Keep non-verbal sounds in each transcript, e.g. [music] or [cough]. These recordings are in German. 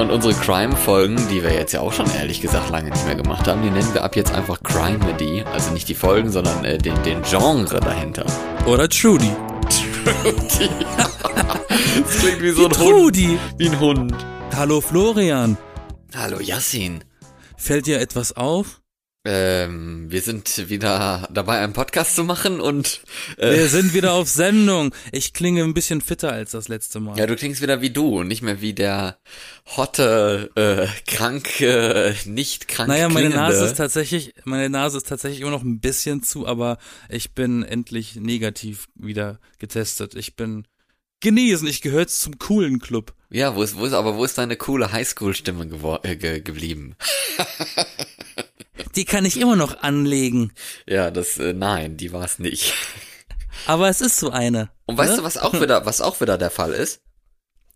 Und unsere Crime-Folgen, die wir jetzt ja auch schon ehrlich gesagt lange nicht mehr gemacht haben, die nennen wir ab jetzt einfach Crime-Medy. Also nicht die Folgen, sondern äh, den, den Genre dahinter. Oder Trudy. Trudy. [laughs] das klingt wie so ein Trudy. Hund. Wie ein Hund. Hallo Florian. Hallo Yassin. Fällt dir etwas auf? Ähm, wir sind wieder dabei, einen Podcast zu machen und äh, Wir sind wieder auf Sendung. Ich klinge ein bisschen fitter als das letzte Mal. ja, du klingst wieder wie du und nicht mehr wie der hotte, äh, kranke, nicht krank naja, meine klingende. Nase ist tatsächlich, meine Nase ist tatsächlich immer noch ein bisschen zu, aber ich bin endlich negativ wieder getestet. Ich bin genesen. Ich gehöre zum coolen Club. Ja, wo ist, wo ist, aber wo ist deine coole Highschool-Stimme äh, ge geblieben? [laughs] Die kann ich immer noch anlegen. Ja, das, äh, nein, die war es nicht. Aber es ist so eine. Und weißt ne? du, was auch wieder, was auch wieder der Fall ist?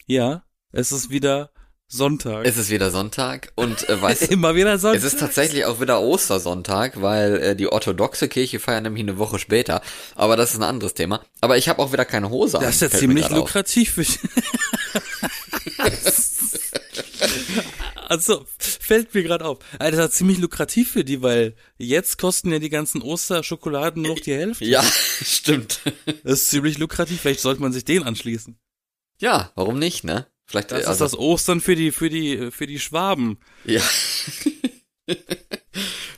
Ja, es ist wieder Sonntag. Es ist wieder Sonntag und äh, weißt [laughs] du, immer wieder Sonntag. Es ist tatsächlich auch wieder Ostersonntag, weil äh, die orthodoxe Kirche feiert nämlich eine Woche später. Aber das ist ein anderes Thema. Aber ich habe auch wieder keine Hose an. Das ist ja ziemlich lukrativ [laughs] [laughs] Also, fällt mir gerade auf. Alter, das ist ziemlich lukrativ für die, weil jetzt kosten ja die ganzen Osterschokoladen nur noch die Hälfte. Ja, [laughs] stimmt. Das ist ziemlich lukrativ. Vielleicht sollte man sich den anschließen. Ja, warum nicht, ne? Vielleicht Das äh, also, ist das Ostern für die, für die, für die Schwaben. Ja. [laughs]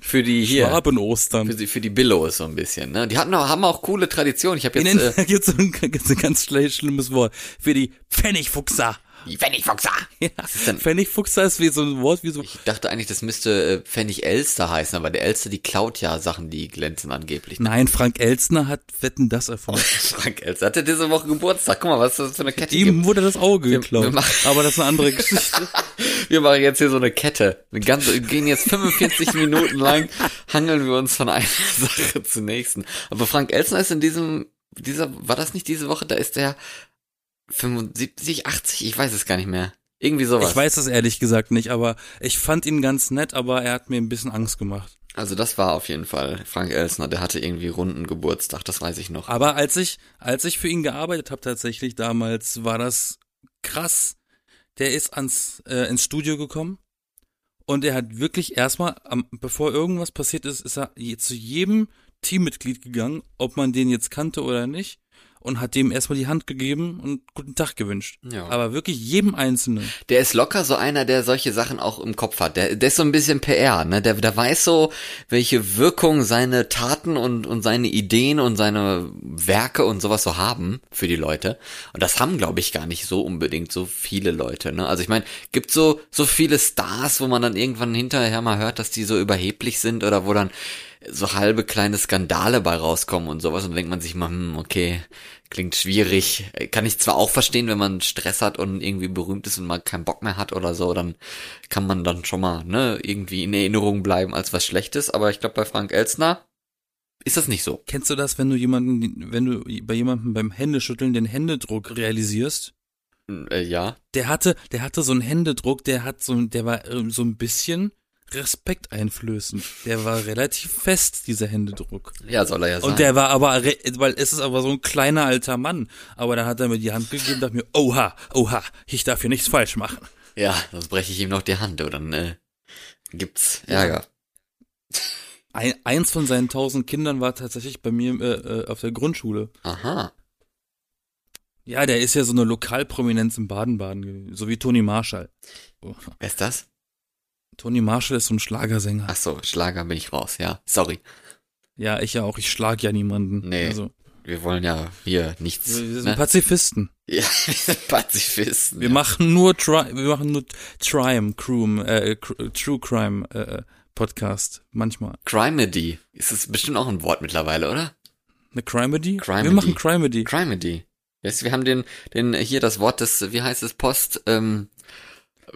für die hier. Schwaben-Ostern. Für die, für die Billos so ein bisschen, ne? Die hatten auch, haben auch coole Traditionen. Ich habe jetzt den, äh, da [laughs] gibt's ein, gibt's ein ganz schle- schlimmes Wort. Für die Pfennigfuchser. Die Pfennigfuchser. [laughs] Ja, ist Pfennigfuchser ist wie so ein Wort wie so, Ich dachte eigentlich, das müsste äh, Pfennig Elster heißen, aber der Elster, die klaut ja Sachen, die glänzen angeblich. nein, Frank Elstner hat Wetten das erfunden. [laughs] Frank Elster hatte diese Woche Geburtstag. Guck mal, was das für eine Kette Ihm gibt. wurde das Auge Wir- geklaut. wir machen- Aber das ist eine andere [laughs] Geschichte. Wir machen jetzt hier so eine Kette. Eine ganze, wir gehen jetzt 45 Minuten lang, hangeln wir uns von einer Sache zur nächsten. Aber Frank Elsner ist in diesem, dieser, war das nicht diese Woche? Da ist der 75, 80, ich weiß es gar nicht mehr. Irgendwie sowas. Ich weiß es ehrlich gesagt nicht, aber ich fand ihn ganz nett, aber er hat mir ein bisschen Angst gemacht. Also das war auf jeden Fall Frank Elsner, der hatte irgendwie runden Geburtstag, das weiß ich noch. Aber als ich, als ich für ihn gearbeitet habe tatsächlich damals, war das krass. Der ist ans äh, ins Studio gekommen und er hat wirklich erstmal, am, bevor irgendwas passiert ist, ist er je- zu jedem Teammitglied gegangen, ob man den jetzt kannte oder nicht, und hat dem erstmal die Hand gegeben und guten Tag gewünscht. Ja. Aber wirklich jedem Einzelnen. Der ist locker so einer, der solche Sachen auch im Kopf hat. Der, der ist so ein bisschen PR, ne? Der, der weiß so, welche Wirkung seine Taten und, und seine Ideen und seine Werke und sowas so haben für die Leute. Und das haben, glaube ich, gar nicht so unbedingt so viele Leute, ne? Also ich meine, gibt so, so viele Stars, wo man dann irgendwann hinterher mal hört, dass die so überheblich sind oder wo dann so halbe kleine Skandale bei rauskommen und sowas und denkt man sich mal, hm, okay, klingt schwierig. Kann ich zwar auch verstehen, wenn man Stress hat und irgendwie berühmt ist und mal keinen Bock mehr hat oder so, dann kann man dann schon mal, ne, irgendwie in Erinnerung bleiben als was Schlechtes, aber ich glaube bei Frank Elsner ist das nicht so. Kennst du das, wenn du jemanden, wenn du bei jemandem beim Händeschütteln den Händedruck realisierst? Äh, ja. Der hatte, der hatte so einen Händedruck, der hat so, der war ähm, so ein bisschen respekteinflößend. Der war relativ fest, dieser Händedruck. Ja, soll er ja sein. Und der war aber, weil es ist aber so ein kleiner alter Mann. Aber da hat er mir die Hand gegeben und dachte mir, oha, oha, ich darf hier nichts falsch machen. ja, sonst breche ich ihm noch die Hand oder dann äh, gibt's Ärger. Ein, eins von seinen tausend Kindern war tatsächlich bei mir äh, äh, auf der Grundschule. Aha. Ja, der ist ja so eine Lokalprominenz im Baden-Baden gewesen, so wie Toni Marshall. Oh. Wer ist das? Toni Marshall ist so ein Schlagersänger. Ach so, Schlager bin ich raus, ja. Sorry. Ja, ich ja auch. Ich schlag ja niemanden. Nee. Also, Wir wollen ja hier nichts. wir, wir sind ne? Pazifisten. [laughs] Ja, wir sind Pazifisten. Wir ja. machen nur Tri wir machen nur Crime, Crime, äh, True Crime äh, Podcast. Manchmal. Crimedy. Ist das bestimmt auch ein Wort mittlerweile, oder? Eine Crimedy? Crimedy. Wir machen Crimedy. Crimedy. Yes, wir haben den, den, hier das Wort des, wie heißt es, Post, ähm,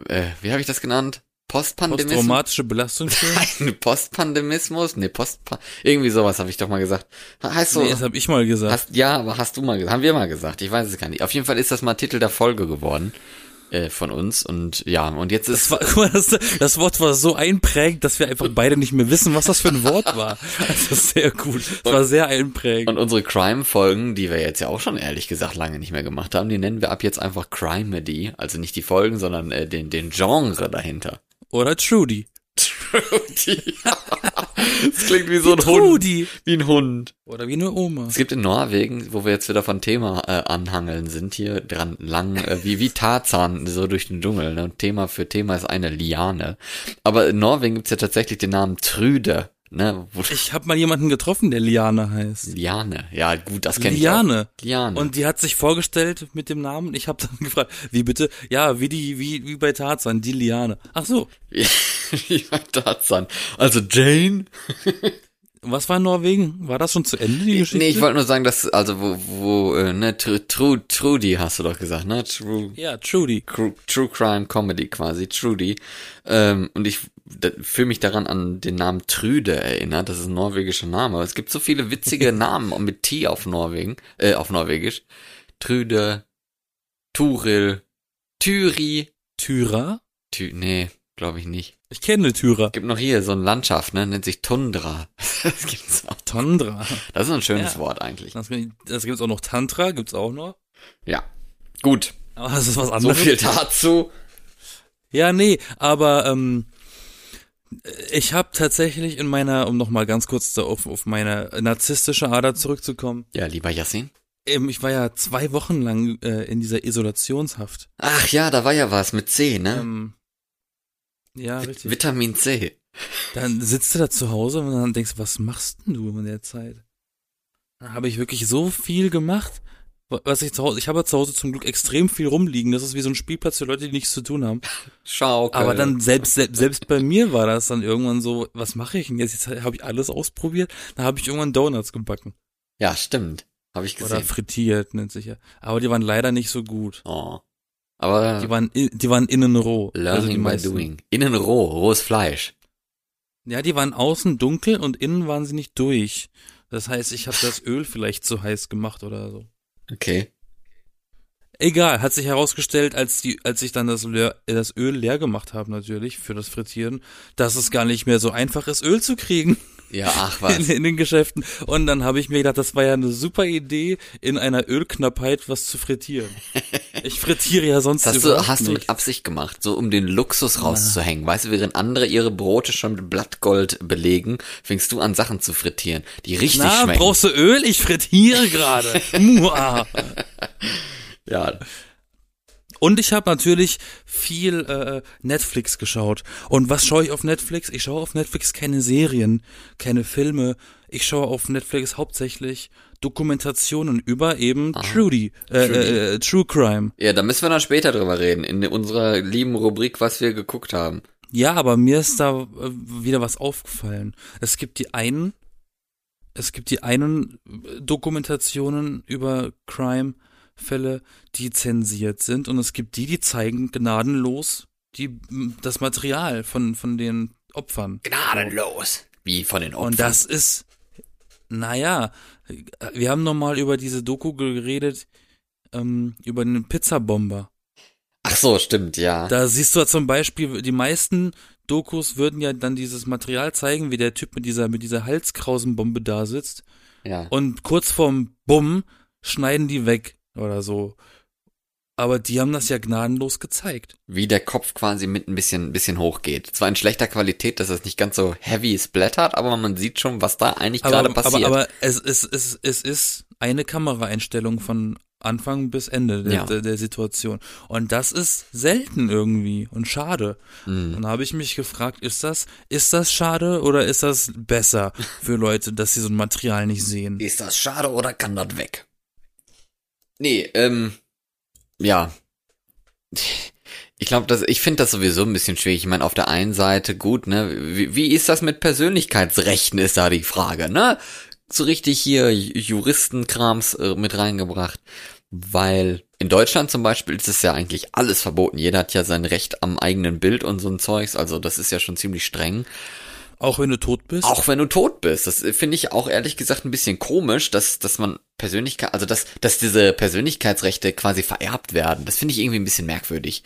äh, wie habe ich das genannt? Postpandemismus? Posttraumatische Belastungsstörung? [laughs] Nein, Postpandemismus? Nee, Post, irgendwie sowas habe ich doch mal gesagt. Heißt so, Nee, das habe ich mal gesagt. hast, ja, aber hast du mal gesagt, haben wir mal gesagt, ich weiß es gar nicht. Auf jeden Fall ist das mal Titel der Folge geworden. äh, von uns. Und ja, und jetzt ist. Das, war, [laughs] guck mal, das, das Wort war so einprägend, dass wir einfach beide nicht mehr wissen, was das für ein Wort war. [laughs] Das ist sehr gut. Das war sehr einprägend. Und unsere Crime-Folgen, die wir jetzt ja auch schon ehrlich gesagt lange nicht mehr gemacht haben, die nennen wir ab jetzt einfach Crimedy. Also nicht die Folgen, sondern äh, den, den Genre dahinter. Oder Trudy. Trudy. [laughs] das klingt wie so ein Trudy. Hund. Wie ein Hund. Oder wie eine Oma. Es gibt in Norwegen, wo wir jetzt wieder von Thema äh, anhangeln sind, hier dran lang, äh, wie, wie Tarzan, so durch den Dschungel. Ne? Und Thema für Thema ist eine Liane. Aber in Norwegen gibt's ja tatsächlich den Namen Trüde. Ne? Ich habe mal jemanden getroffen, der Liane heißt. Liane. Ja, gut, das kenne ich Liane. Liane. Und die hat sich vorgestellt mit dem Namen. Ich habe dann [laughs] gefragt, wie bitte? Ja, wie die, wie, wie bei Tarzan, die Liane. Ach so. [laughs] wie bei Tarzan. Also Jane? [laughs] Was war in Norwegen? War das schon zu Ende, die Geschichte? Nee, ich wollte nur sagen, dass, also wo, wo äh, ne, Tru, Tru, Trudy hast du doch gesagt, ne? True, ja, Trudy. True, Crime Comedy quasi, Trudy. Ähm, und ich fühle mich daran an den Namen Trüde erinnert, das ist ein norwegischer Name. Aber es gibt so viele witzige [laughs] Namen mit T auf Norwegen, äh, auf Norwegisch. Trüde, Turil, Thyri, Tyra? Tü, nee, glaube ich nicht. Ich kenne Tyra. Gibt noch hier so eine Landschaft, ne, nennt sich Tundra. [laughs] Das gibt's auch. Tondra. Das ist ein schönes Ja. Wort eigentlich. Das, das gibt's auch noch Tantra, gibt's auch noch. Ja. Gut. Aber das ist was So anderes. viel dazu. Ja, nee, aber ähm, ich habe tatsächlich in meiner, um nochmal ganz kurz da auf, auf meine narzisstische Ader zurückzukommen, Ja, lieber Yassin. ähm, ich war ja zwei Wochen lang äh, in dieser Isolationshaft. Ach ja, da war ja was mit C, ne? Ähm, ja, richtig. Vitamin C. Dann sitzt du da zu Hause und dann denkst was machst denn du in der Zeit? Dann habe ich wirklich so viel gemacht, was ich zu Hause, ich habe zu Hause zum Glück extrem viel rumliegen. Das ist wie so ein Spielplatz für Leute, die nichts zu tun haben. Schaukel. Aber dann selbst, selbst, selbst bei mir war das dann irgendwann so, was mache ich denn jetzt? Jetzt habe ich alles ausprobiert. Dann habe ich irgendwann Donuts gebacken. Ja, stimmt. Habe ich Oder gesehen. frittiert, nennt sich ja. Aber die waren leider nicht so gut. Oh. Aber Die waren, die waren innen roh. learning also die by meisten. doing. Innen roh, rohes Fleisch. Ja, die waren außen dunkel und innen waren sie nicht durch. Das heißt, ich habe das Öl vielleicht zu heiß gemacht oder so. Okay. Egal, hat sich herausgestellt, als die, als ich dann das, leer, das Öl leer gemacht habe natürlich für das Frittieren, dass es gar nicht mehr so einfach ist, Öl zu kriegen Ja, ach in, was. in den Geschäften. Und dann habe ich mir gedacht, das war ja eine super Idee, in einer Ölknappheit was zu frittieren. [laughs] Ich frittiere ja sonst hast du, hast du nicht. mit Absicht gemacht, so um den Luxus rauszuhängen. Weißt du, während andere ihre Brote schon mit Blattgold belegen, fängst du an Sachen zu frittieren, die richtig Na, schmecken. brauchst du Öl? Ich frittiere gerade. [laughs] Mua. ja, Und ich habe natürlich viel äh, Netflix geschaut. Und was schaue ich auf Netflix? Ich schaue auf Netflix keine Serien, keine Filme. Ich schaue auf Netflix hauptsächlich Dokumentationen über eben Trudy, äh, Trudy. Äh, äh, True Crime. ja, da müssen wir dann später drüber reden, in unserer lieben Rubrik, was wir geguckt haben. Ja, aber mir ist da äh, wieder was aufgefallen. Es gibt die einen, es gibt die einen äh, Dokumentationen über Crime-Fälle, die zensiert sind und es gibt die, die zeigen gnadenlos die, das Material von, von den Opfern. Gnadenlos. Wie von den Opfern. Und das ist, naja, wir haben nochmal über diese Doku geredet, ähm, über den Pizzabomber. Ach so, stimmt, ja. Da siehst du ja zum Beispiel, die meisten Dokus würden ja dann dieses Material zeigen, wie der Typ mit dieser, mit dieser Halskrausenbombe da sitzt. ja. Und kurz vorm Bumm schneiden die weg oder so. Aber die haben das ja gnadenlos gezeigt. Wie der Kopf quasi mit ein bisschen, bisschen hochgeht. Zwar in schlechter Qualität, dass es nicht ganz so heavy splattert, aber man sieht schon, was da eigentlich Aber, gerade passiert. aber, aber es, es, es, es ist eine Kameraeinstellung von Anfang bis Ende der, Ja. der, der Situation. Und das ist selten irgendwie und schade. Mhm. Und da habe ich mich gefragt, ist das, ist das schade oder ist das besser [laughs] für Leute, dass sie so ein Material nicht sehen? Ist das schade oder kann das weg? Nee, ähm, ja. Ich glaube, dass ich finde das sowieso ein bisschen schwierig. Ich meine, auf der einen Seite gut, ne? Wie, wie ist das mit Persönlichkeitsrechten, ist da die Frage, ne? So richtig hier Juristenkrams äh, mit reingebracht. Weil in Deutschland zum Beispiel ist es ja eigentlich alles verboten. Jeder hat ja sein Recht am eigenen Bild und so ein Zeugs. Also das ist ja schon ziemlich streng. Auch wenn du tot bist? Auch wenn du tot bist. Das finde ich auch ehrlich gesagt ein bisschen komisch, dass, dass man Persönlichkeit, also dass, dass diese Persönlichkeitsrechte quasi vererbt werden, das finde ich irgendwie ein bisschen merkwürdig.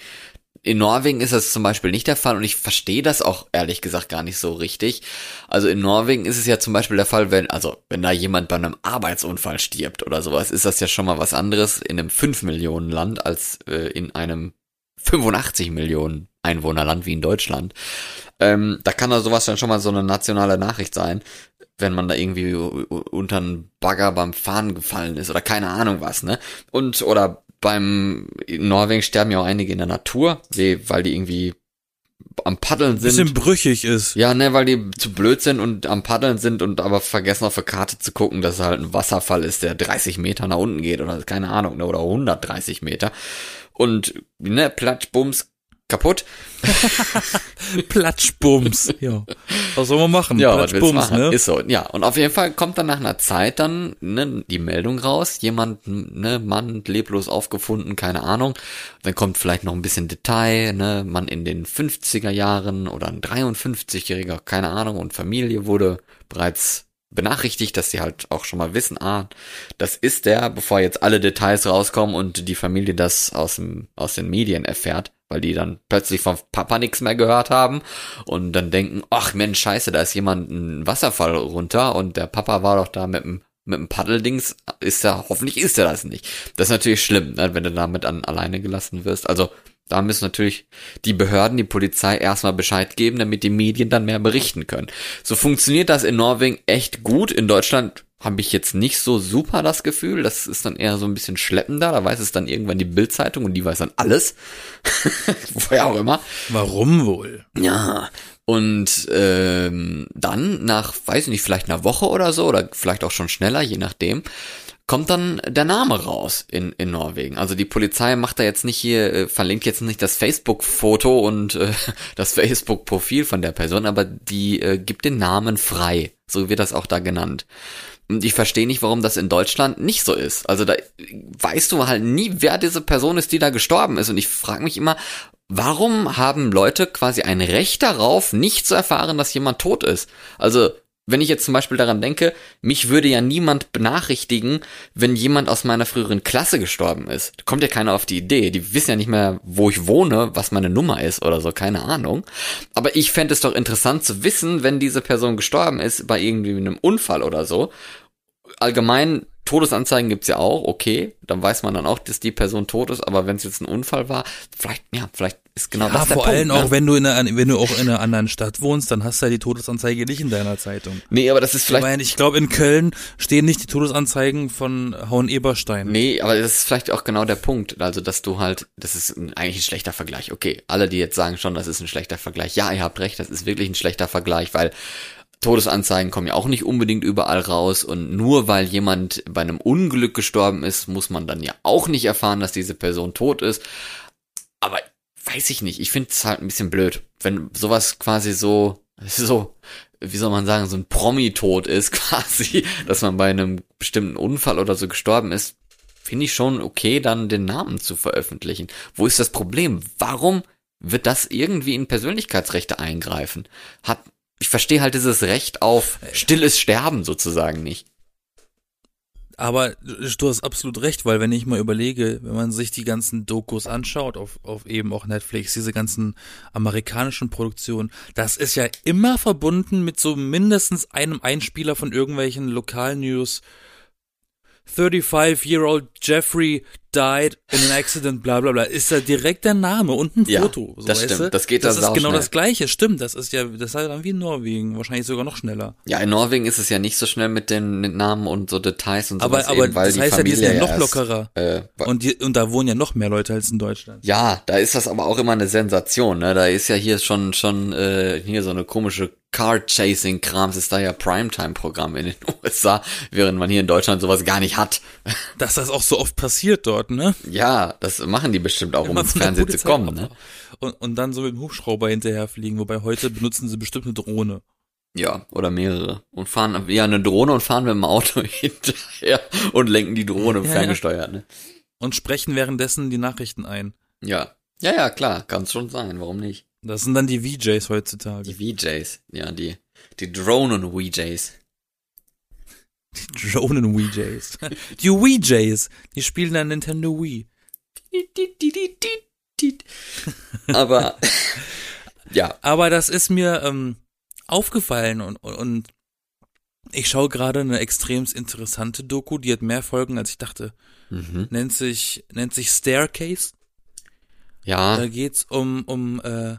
In Norwegen ist das zum Beispiel nicht der Fall und ich verstehe das auch ehrlich gesagt gar nicht so richtig. Also in Norwegen ist es ja zum Beispiel der Fall, wenn, also wenn da jemand bei einem Arbeitsunfall stirbt oder sowas, ist das ja schon mal was anderes in einem 5 Millionen Land als äh, in einem 85 Millionen Einwohnerland wie in Deutschland. Ähm, da kann da sowas dann schon mal so eine nationale Nachricht sein, wenn man da irgendwie unter einen Bagger beim Fahren gefallen ist oder keine Ahnung was, ne? Und oder beim in Norwegen sterben ja auch einige in der Natur, weil die irgendwie am Paddeln sind. Bisschen brüchig ist. Ja, ne, weil die zu blöd sind und am Paddeln sind und aber vergessen auf der Karte zu gucken, dass es halt ein Wasserfall ist, der 30 Meter nach unten geht oder keine Ahnung, ne, oder 130 Meter. Und, ne, Platsch, Bums, kaputt. [laughs] Platschbums. ja. Was soll man machen? Ja, Platschbums, machen? ne? Ist so. Ja, und auf jeden Fall kommt dann nach einer Zeit dann ne, die Meldung raus, jemand, ne, Mann leblos aufgefunden, keine Ahnung. Dann kommt vielleicht noch ein bisschen Detail, ne, Mann in den 50er Jahren oder ein 53-jähriger, keine Ahnung, und Familie wurde bereits benachrichtigt, dass sie halt auch schon mal wissen, ah, das ist der, bevor jetzt alle Details rauskommen und die Familie das aus dem, aus den Medien erfährt, weil die dann plötzlich vom Papa nichts mehr gehört haben und dann denken, ach Mensch, scheiße, da ist jemand ein Wasserfall runter und der Papa war doch da mit dem mit dem Paddeldings ist er, hoffentlich ist er das nicht. Das ist natürlich schlimm, ne, wenn du damit an alleine gelassen wirst. Also da müssen natürlich die Behörden, die Polizei erstmal Bescheid geben, damit die Medien dann mehr berichten können. So funktioniert das in Norwegen echt gut. In Deutschland habe ich jetzt nicht so super das Gefühl. Das ist dann eher so ein bisschen schleppender. Da weiß es dann irgendwann die Bildzeitung und die weiß dann alles. [laughs] Woher auch immer. Warum wohl? Ja. Und ähm, dann nach, weiß ich nicht, vielleicht einer Woche oder so, oder vielleicht auch schon schneller, je nachdem, kommt dann der Name raus in, in Norwegen. Also die Polizei macht da jetzt nicht hier, äh, verlinkt jetzt nicht das Facebook-Foto und äh, [laughs] das Facebook-Profil von der Person, aber die äh, gibt den Namen frei. So wird das auch da genannt. Und ich verstehe nicht, warum das in Deutschland nicht so ist. Also da weißt du halt nie, wer diese Person ist, die da gestorben ist. Und ich frage mich immer, warum haben Leute quasi ein Recht darauf, nicht zu erfahren, dass jemand tot ist? Also wenn ich jetzt zum Beispiel daran denke, mich würde ja niemand benachrichtigen, wenn jemand aus meiner früheren Klasse gestorben ist. Da kommt ja keiner auf die Idee. Die wissen ja nicht mehr, wo ich wohne, was meine Nummer ist oder so, keine Ahnung. Aber ich fände es doch interessant zu wissen, wenn diese Person gestorben ist bei irgendwie einem Unfall oder so. Allgemein Todesanzeigen gibt's ja auch, okay, dann weiß man dann auch, dass die Person tot ist, aber wenn es jetzt ein Unfall war, vielleicht, ja, vielleicht ist genau ja, das der vor Punkt, allem ne? auch, wenn du in einer, wenn du auch in einer anderen Stadt wohnst, dann hast du ja die Todesanzeige nicht in deiner Zeitung. Nee, aber das ist Ich vielleicht meine, ich glaube, in Köln stehen nicht die Todesanzeigen von Hauen-Eberstein. Nee, aber das ist vielleicht auch genau der Punkt. Also, dass du halt, das ist ein, eigentlich ein schlechter Vergleich. Okay, alle, die jetzt sagen schon, das ist ein schlechter Vergleich. Ja, ihr habt recht, das ist wirklich ein schlechter Vergleich, weil Todesanzeigen kommen ja auch nicht unbedingt überall raus und nur weil jemand bei einem Unglück gestorben ist, muss man dann ja auch nicht erfahren, dass diese Person tot ist. Aber weiß ich nicht, ich finde es halt ein bisschen blöd, wenn sowas quasi so, [laughs] so, wie soll man sagen, so ein Promi-Tod ist [laughs] quasi, dass man bei einem bestimmten Unfall oder so gestorben ist, finde ich schon okay, dann den Namen zu veröffentlichen. Wo ist das Problem? Warum wird das irgendwie in Persönlichkeitsrechte eingreifen? Hat, ich verstehe halt dieses Recht auf stilles Sterben sozusagen nicht. Aber du hast absolut recht, weil wenn ich mal überlege, wenn man sich die ganzen Dokus anschaut, auf, auf eben auch Netflix, diese ganzen amerikanischen Produktionen, das ist ja immer verbunden mit so mindestens einem Einspieler von irgendwelchen Lokalnews. 35-year-old Jeffrey died in an accident, bla bla bla, ist da direkt der Name und ein Ja, Foto. So, das stimmt. du? Das geht da Das ist genau sauschnell. das Gleiche, stimmt. Das ist ja, das ist halt dann wie in Norwegen, wahrscheinlich sogar noch schneller. Ja, in Norwegen ist es ja nicht so schnell mit den mit Namen und so Details und Aber, sowas aber eben, weil das die heißt ja, die Familie sind ja noch erst, lockerer. Äh, Und, die, und da wohnen ja noch mehr Leute als in Deutschland. ja, da ist das aber auch immer eine Sensation, ne? Da ist ja hier schon schon äh, hier so eine komische Car-Chasing-Krams ist da ja Primetime-Programm in den [laughs] USA, während man hier in Deutschland sowas gar nicht hat. Dass das auch so oft passiert dort, ne? Ja, das machen die bestimmt auch, um ins Fernsehen zu kommen, ne? Und, und dann so mit dem Hubschrauber hinterherfliegen, wobei heute benutzen sie bestimmt eine Drohne. Ja, oder mehrere. Und fahren ja eine Drohne und fahren mit dem Auto [laughs] hinterher und lenken die Drohne Ja, ferngesteuert, ne? Und sprechen währenddessen die Nachrichten ein. Ja. Ja, ja, klar, kann's schon sein, warum nicht? Das sind dann die VJs heutzutage. Die VJs, ja, die, die Drohnen-VJs. Die Drohnen WeJays. [laughs] Die WeJays, die spielen dann Nintendo Wii. [laughs] Aber ja. Aber das ist mir ähm, aufgefallen und, und, und ich schaue gerade eine extrem interessante Doku, die hat mehr Folgen, als ich dachte. Mhm. Nennt sich, nennt sich Staircase. Ja. Da geht's um, um äh,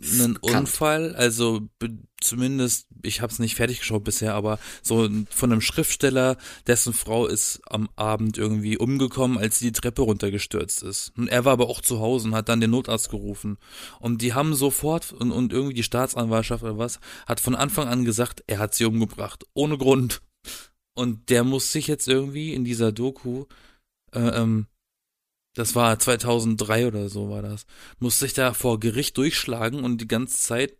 einen Unfall, also zumindest, ich habe es nicht fertig geschaut bisher, aber so von einem Schriftsteller, dessen Frau ist am Abend irgendwie umgekommen, als sie die Treppe runtergestürzt ist. Und er war aber auch zu Hause und hat dann den Notarzt gerufen. Und die haben sofort, und, und irgendwie die Staatsanwaltschaft oder was, hat von Anfang an gesagt, er hat sie umgebracht. Ohne Grund. Und der muss sich jetzt irgendwie in dieser Doku, äh, ähm, das war 2003 oder so war das, muss sich da vor Gericht durchschlagen und die ganze Zeit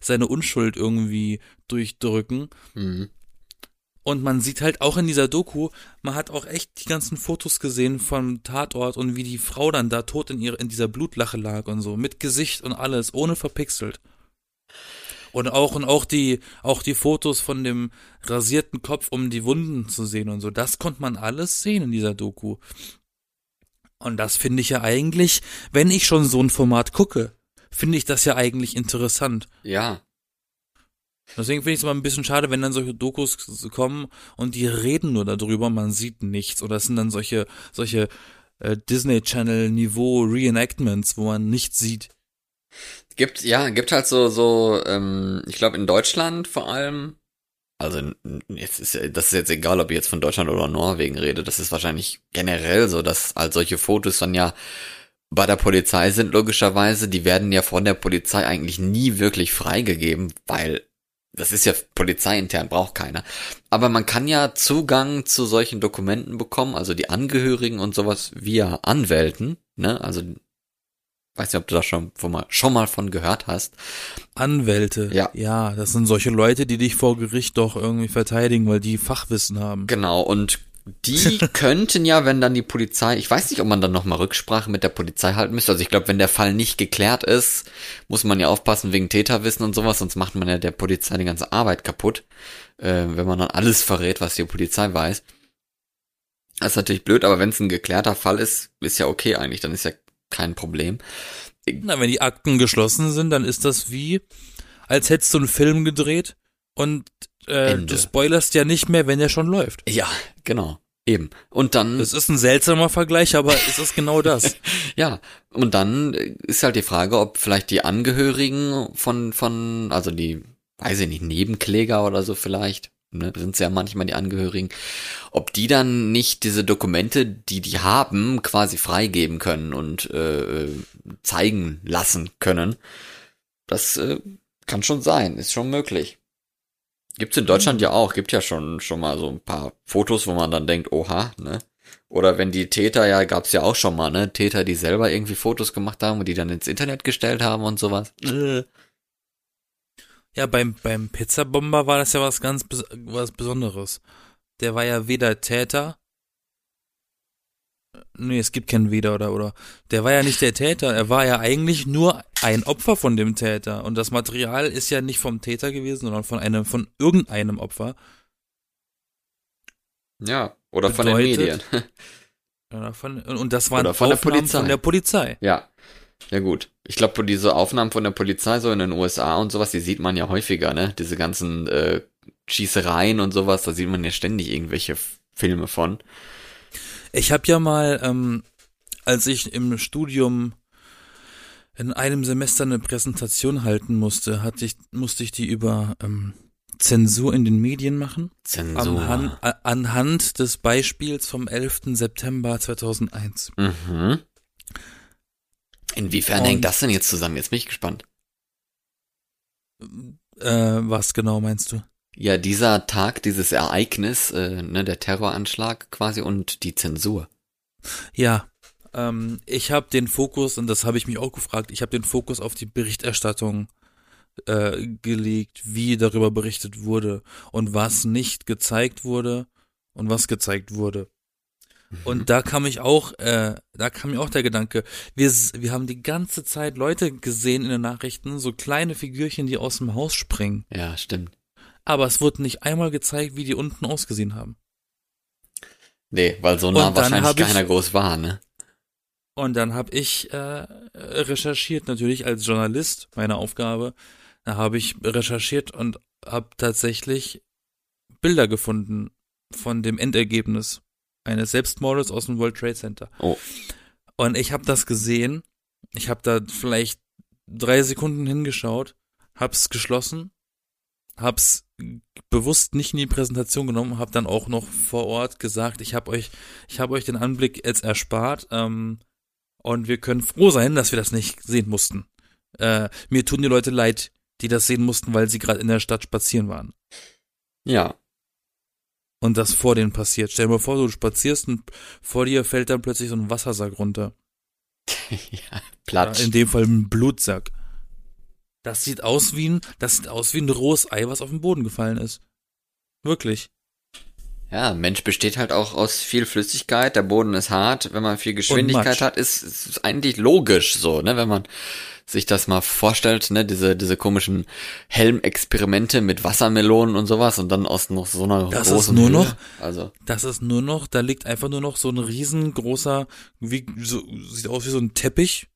seine Unschuld irgendwie durchdrücken. Mhm. Und man sieht halt auch in dieser Doku, man hat auch echt die ganzen Fotos gesehen vom Tatort und wie die Frau dann da tot in ihrer, in dieser Blutlache lag und so, mit Gesicht und alles, ohne verpixelt. Und auch, und auch die, auch die Fotos von dem rasierten Kopf, um die Wunden zu sehen und so, das konnte man alles sehen in dieser Doku. Und das finde ich ja eigentlich, wenn ich schon so ein Format gucke, finde ich das ja eigentlich interessant. Ja. Deswegen finde ich es immer ein bisschen schade, wenn dann solche Dokus kommen und die reden nur darüber, man sieht nichts. Oder es sind dann solche, solche äh, Disney Channel Niveau Reenactments, wo man nichts sieht. Gibt, ja, gibt halt so, so, ähm, ich glaube in Deutschland vor allem, also jetzt ist das ist jetzt egal, ob ich jetzt von Deutschland oder Norwegen rede, das ist wahrscheinlich generell so, dass halt solche Fotos dann ja bei der Polizei sind, logischerweise, die werden ja von der Polizei eigentlich nie wirklich freigegeben, weil das ist ja polizeiintern, braucht keiner. Aber man kann ja Zugang zu solchen Dokumenten bekommen, also die Angehörigen und sowas via Anwälten, ne, also weiß nicht, ob du da schon, von mal, schon mal von gehört hast. Anwälte. Ja. Ja, das sind solche Leute, die dich vor Gericht doch irgendwie verteidigen, weil die Fachwissen haben. Genau, und die [laughs] könnten ja, wenn dann die Polizei, ich weiß nicht, ob man dann nochmal Rücksprache mit der Polizei halten müsste. Also ich glaube, wenn der Fall nicht geklärt ist, muss man ja aufpassen wegen Täterwissen und sowas, sonst macht man ja der Polizei die ganze Arbeit kaputt, äh, wenn man dann alles verrät, was die Polizei weiß. Das ist natürlich blöd, aber wenn es ein geklärter Fall ist, ist ja okay eigentlich, dann ist ja kein Problem. Na, wenn die Akten geschlossen sind, dann ist das wie, als hättest du einen Film gedreht und äh, Ende. du spoilerst ja nicht mehr, wenn der schon läuft. Ja, genau. Eben. Und dann. Das ist ein seltsamer Vergleich, aber es ist genau das. [laughs] Ja, und dann ist halt die Frage, ob vielleicht die Angehörigen von, von, also die, weiß ich nicht, Nebenkläger oder so vielleicht, ne, sind ja manchmal die Angehörigen, ob die dann nicht diese Dokumente, die die haben, quasi freigeben können und äh, zeigen lassen können. Das äh, kann schon sein, ist schon möglich. Gibt's in Deutschland ja auch, gibt ja schon schon mal so ein paar Fotos, wo man dann denkt, oha, ne? Oder wenn die Täter, ja, gab's ja auch schon mal, ne? Täter, die selber irgendwie Fotos gemacht haben und die dann ins Internet gestellt haben und sowas. Ja, beim, beim Pizzabomber war das ja was ganz was Besonderes. Der war ja weder Täter. Nee, es gibt keinen weder oder oder. Der war ja nicht der Täter, er war ja eigentlich nur ein Opfer von dem Täter. Und das Material ist ja nicht vom Täter gewesen, sondern von einem, von irgendeinem Opfer. Ja, oder von den Medien. Bedeutet- [laughs] Oder von, und das waren Oder von der Polizei. von der Polizei. ja. Ja gut. Ich glaube, diese Aufnahmen von der Polizei so in den USA und sowas, die sieht man ja häufiger, ne? Diese ganzen äh, Schießereien und sowas, da sieht man ja ständig irgendwelche Filme von. Ich habe ja mal, ähm, als ich im Studium in einem Semester eine Präsentation halten musste, hatte ich, musste ich die über ähm, Zensur in den Medien machen. Zensur. Anhand, a- anhand des Beispiels vom 11. September 2001. Mhm. Inwiefern Und- hängt das denn jetzt zusammen? Jetzt bin ich gespannt. Äh, was genau meinst du? Ja, dieser Tag, dieses Ereignis, äh, ne, der Terroranschlag quasi und die Zensur. Ja, ähm, ich habe den Fokus, und das habe ich mich auch gefragt, ich habe den Fokus auf die Berichterstattung äh, gelegt, wie darüber berichtet wurde und was nicht gezeigt wurde und was gezeigt wurde. Und da kam ich auch, äh, da kam mir auch der Gedanke, wir, wir haben die ganze Zeit Leute gesehen in den Nachrichten, so kleine Figürchen, die aus dem Haus springen. Ja, stimmt. aber es wurde nicht einmal gezeigt, wie die unten ausgesehen haben. Nee, weil so nah wahrscheinlich ich- keiner groß war, ne? Und dann habe ich äh, recherchiert, natürlich als Journalist, meine Aufgabe. Da habe ich recherchiert und habe tatsächlich Bilder gefunden von dem Endergebnis eines Selbstmordes aus dem World Trade Center. Oh. Und ich habe das gesehen. Ich habe da vielleicht drei Sekunden hingeschaut, hab's geschlossen, hab's bewusst nicht in die Präsentation genommen, hab dann auch noch vor Ort gesagt, ich habe euch, ich habe euch den Anblick jetzt erspart ähm, und wir können froh sein, dass wir das nicht sehen mussten. Äh, mir tun die Leute leid, die das sehen mussten, weil sie gerade in der Stadt spazieren waren Ja. Und das vor denen passiert. Stell dir mal vor, du spazierst und vor dir fällt dann plötzlich so ein Wassersack runter. [laughs] ja. Platsch. Ja, in dem Fall ein Blutsack. Das sieht aus wie ein, das sieht aus wie ein rohes Ei, was auf den Boden gefallen ist. Wirklich. Ja, Mensch besteht halt auch aus viel Flüssigkeit, der Boden ist hart, wenn man viel Geschwindigkeit hat, ist, ist eigentlich logisch so, ne, wenn man sich das mal vorstellt, ne, diese, diese komischen Helmexperimente mit Wassermelonen und sowas und dann aus noch so einer Das ist großen nur Höhe. noch- also, Das ist nur noch, da liegt einfach nur noch so ein riesengroßer, wie, so, sieht aus wie so ein Teppich,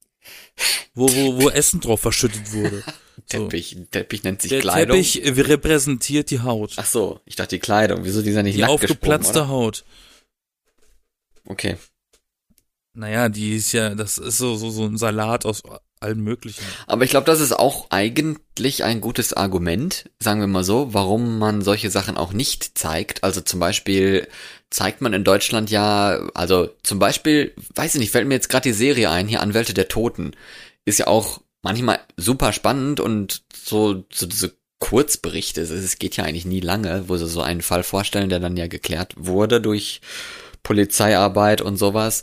wo, wo, wo Essen drauf verschüttet wurde. [laughs] So. Teppich, Teppich nennt sich Der Kleidung. Teppich repräsentiert die Haut. Ach so, ich dachte die Kleidung, wieso die ist ja nicht die nackt aufgeplatzte gesprungen, Haut. oder? Okay. Naja, die ist ja, das ist so, so, so ein Salat aus allem Möglichen. Aber ich glaube, das ist auch eigentlich ein gutes Argument, sagen wir mal so, warum man solche Sachen auch nicht zeigt. Also zum Beispiel zeigt man in Deutschland ja, also zum Beispiel, weiß ich nicht, fällt mir jetzt gerade die Serie ein, hier Anwälte der Toten, ist ja auch manchmal super spannend und so, so diese Kurzberichte, es geht ja eigentlich nie lange, wo sie so einen Fall vorstellen, der dann ja geklärt wurde durch Polizeiarbeit und sowas.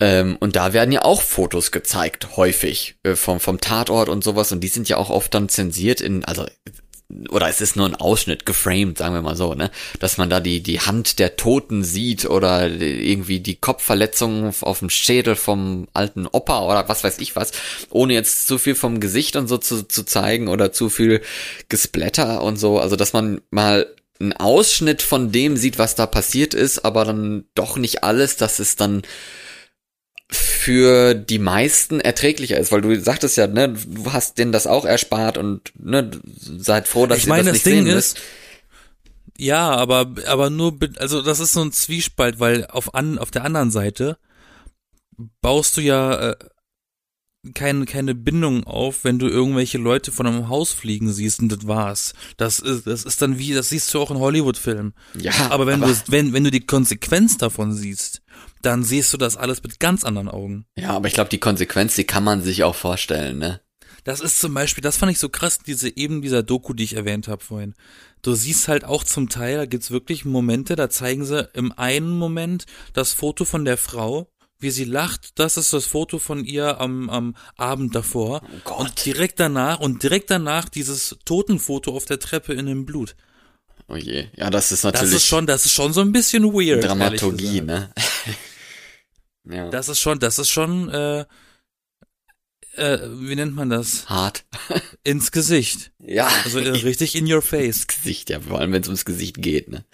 Ähm, und da werden ja auch Fotos gezeigt, häufig, äh, vom, vom Tatort und sowas. Und die sind ja auch oft dann zensiert in, also, oder es ist nur ein Ausschnitt, geframed, sagen wir mal so, ne? Dass man da die, die Hand der Toten sieht oder irgendwie die Kopfverletzungen auf dem Schädel vom alten Opa oder was weiß ich was, ohne jetzt zu viel vom Gesicht und so zu, zu zeigen oder zu viel Gesplatter und so. Also, dass man mal einen Ausschnitt von dem sieht, was da passiert ist, aber dann doch nicht alles, dass es dann für die meisten erträglicher ist, weil du sagtest ja, ne, du hast denen das auch erspart und ne, seid froh, dass Ich meine, das das nicht Ding ist. Ja, aber, aber nur, also das ist so ein Zwiespalt, weil auf, an, auf der anderen Seite baust du ja äh, keine, keine Bindung auf, wenn du irgendwelche Leute von einem Haus fliegen siehst und das war's. Das ist, das ist dann wie, das siehst du auch in Hollywood-Filmen. Ja, Aber wenn du, wenn, wenn du die Konsequenz davon siehst, dann siehst du das alles mit ganz anderen Augen. ja, aber ich glaube, die Konsequenz, die kann man sich auch vorstellen, ne? Das ist zum Beispiel, das fand ich so krass, diese eben dieser Doku, die ich erwähnt habe vorhin. Du siehst halt auch zum Teil, da gibt's wirklich Momente, da zeigen sie im einen Moment das Foto von der Frau, wie sie lacht, das ist das Foto von ihr am, am Abend davor. Oh Gott. Und direkt danach, und direkt danach dieses Totenfoto auf der Treppe in dem Blut. Oh je. Ja, das ist Das natürlich ist schon, das ist schon so ein bisschen weird. Dramaturgie, ne? Ja. Das ist schon, das ist schon, äh, äh, wie nennt man das? Hart. [laughs] Ins Gesicht. Ja. Also äh, richtig in your face. ins Gesicht, ja, vor allem wenn es ums Gesicht geht, ne?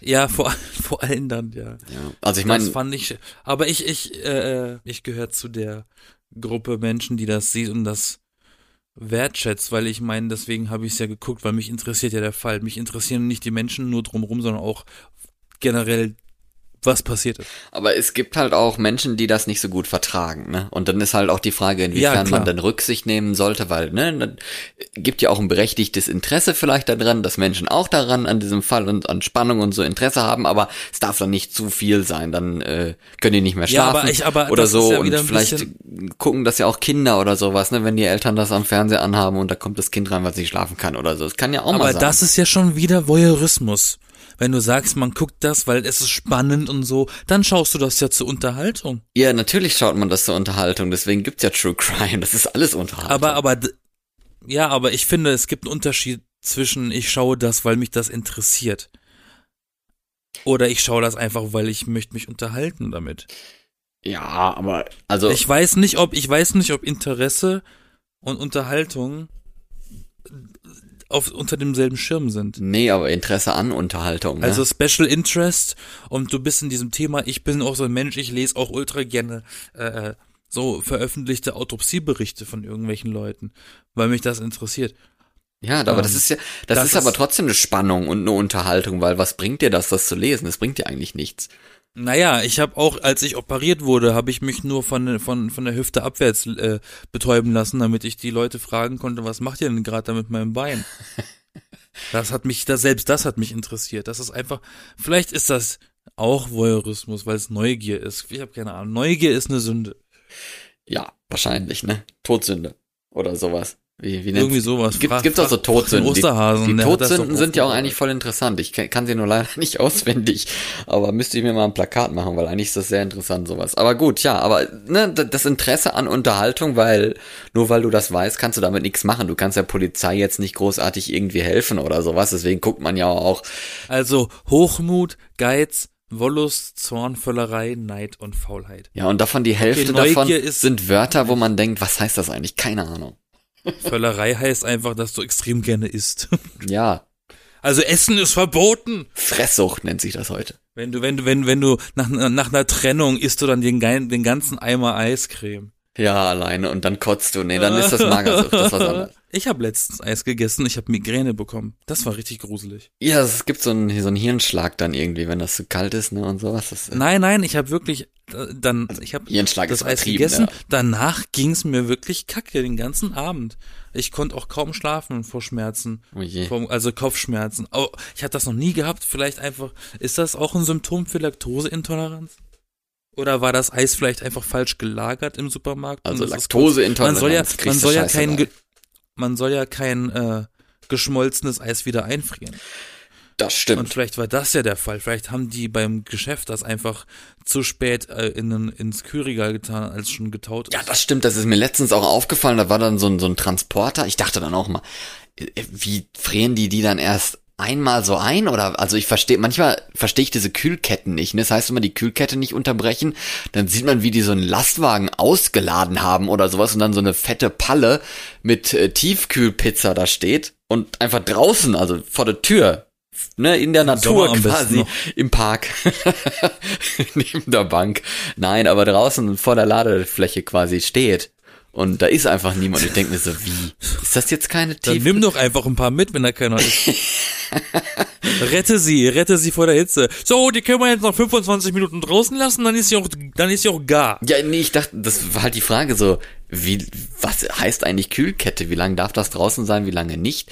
Ja, vor, [laughs] vor allem dann, ja. Ja. Also ich das meine, fand ich, aber ich, ich, äh, ich gehöre zu der Gruppe Menschen, die das sieht und das wertschätzt, weil ich meine, deswegen habe ich es ja geguckt, weil mich interessiert ja der Fall. Mich interessieren nicht die Menschen nur drumherum, sondern auch generell, was passiert ist. aber es gibt halt auch Menschen, die das nicht so gut vertragen, ne? Und dann ist halt auch die Frage, inwiefern Ja, man dann Rücksicht nehmen sollte, weil, ne, dann gibt ja auch ein berechtigtes Interesse vielleicht daran, dass Menschen auch daran an diesem Fall und an Spannung und so Interesse haben, aber es darf dann nicht zu viel sein, dann äh, können die nicht mehr Ja, schlafen aber ich- aber oder so ja und vielleicht gucken das ja auch Kinder oder sowas, ne, wenn die Eltern das am Fernseher anhaben und da kommt das Kind rein, weil es nicht schlafen kann oder so. Das kann ja auch mal Aber sein. das ist ja schon wieder Voyeurismus. Wenn du sagst, man guckt das, weil es ist spannend und so, dann schaust du das ja zur Unterhaltung. ja, natürlich schaut man das zur Unterhaltung, deswegen gibt's ja True Crime, das ist alles Unterhaltung. Aber, aber, ja, aber ich finde, es gibt einen Unterschied zwischen, ich schaue das, weil mich das interessiert. Oder ich schaue das einfach, weil ich möchte mich unterhalten damit. Ja, aber also Ich weiß nicht, ob, ich weiß nicht, ob Interesse und Unterhaltung auf, unter demselben Schirm sind. Nee, aber Interesse an Unterhaltung. Ne? Also Special Interest und du bist in diesem Thema, ich bin auch so ein Mensch, ich lese auch ultra gerne äh, so veröffentlichte Autopsieberichte von irgendwelchen Leuten, weil mich das interessiert. Ja, aber das Ähm, ist ja, das, das ist aber ist- trotzdem eine Spannung und eine Unterhaltung, weil was bringt dir das, das zu lesen? Das bringt dir eigentlich nichts. Naja, ich habe auch, als ich operiert wurde, habe ich mich nur von, von, von der Hüfte abwärts äh, betäuben lassen, damit ich die Leute fragen konnte, was macht ihr denn gerade da mit meinem Bein? [laughs] Das hat mich, das, selbst das hat mich interessiert. Das ist einfach, vielleicht ist das auch Voyeurismus, weil es Neugier ist. Ich habe keine Ahnung. Neugier ist eine Sünde. Ja, wahrscheinlich, ne? Todsünde oder sowas. Wie, wie Irgendwie sowas. Gibt, Frag- gibt's auch so Todsünden. Die, Osterhasen, die hat das Todsünden sind ja auch eigentlich voll interessant. Ich kann, kann sie nur leider [laughs] nicht auswendig, aber müsste ich mir mal ein Plakat machen, weil eigentlich ist das sehr interessant sowas. Aber gut, ja, aber ne, das Interesse an Unterhaltung, weil nur weil du das weißt, kannst du damit nichts machen. Du kannst der Polizei jetzt nicht großartig irgendwie helfen oder sowas. Deswegen guckt man ja auch Also Hochmut, Geiz, Wollust, Zorn, Völlerei, Neid und Faulheit. Ja, und davon die Hälfte Neugier davon ist- sind Wörter, wo man denkt, was heißt das eigentlich? Keine Ahnung. Völlerei heißt einfach, dass du extrem gerne isst. [laughs] Ja, Also Essen ist verboten. Fresssucht nennt sich das heute. Wenn du, wenn du, wenn, wenn du nach, nach einer Trennung isst du dann den, den ganzen Eimer Eiscreme. Ja, alleine und dann kotzt du. Nee, dann ist das [laughs] Magersucht, das ist was anderes. Ich habe letztens Eis gegessen, ich habe Migräne bekommen. Das war richtig gruselig. Ja, es gibt so einen, so einen Hirnschlag dann irgendwie, wenn das zu kalt ist, ne, und sowas. Das, Nein, nein, ich habe wirklich äh, dann, ich habe das Eis gegessen. ja. Danach ging's mir wirklich kacke den ganzen Abend. Ich konnte auch kaum schlafen vor Schmerzen. Oh Also Kopfschmerzen. Oh, ich habe das noch nie gehabt. Vielleicht einfach, ist das auch ein Symptom für Laktoseintoleranz? Oder war das Eis vielleicht einfach falsch gelagert im Supermarkt? Also Laktoseintoleranz. man soll ja, man soll ja kein, man soll ja kein äh, geschmolzenes Eis wieder einfrieren. Das stimmt. Und vielleicht war das ja der Fall. Vielleicht haben die beim Geschäft das einfach zu spät äh, in, ins Kühlregal getan, als schon getaut ist. Ja, das stimmt. Das ist mir letztens auch aufgefallen. Da war dann so ein, so ein Transporter. Ich dachte dann auch mal, äh, wie frieren die die dann erst einmal so ein? Oder, also ich verstehe, manchmal verstehe ich diese Kühlketten nicht. Ne? Das heißt, wenn man die Kühlkette nicht unterbrechen, dann sieht man, wie die so einen Lastwagen ausgeladen haben oder sowas und dann so eine fette Palle mit äh, Tiefkühlpizza da steht und einfach draußen, also vor der Tür, ne, in der Natur am besten quasi, im Park, [laughs] neben der Bank. Nein, aber draußen vor der Ladefläche quasi steht. Und da ist einfach niemand. Ich denke mir so, wie? Ist das jetzt keine Dann Tief... nimm doch einfach ein paar mit, wenn da keiner ist. [laughs] rette sie, rette sie vor der Hitze. So, die können wir jetzt noch 25 Minuten draußen lassen, dann ist sie auch, dann ist sie auch gar. Ja, nee, ich dachte, das war halt die Frage so, wie, was heißt eigentlich Kühlkette? Wie lange darf das draußen sein, wie lange nicht?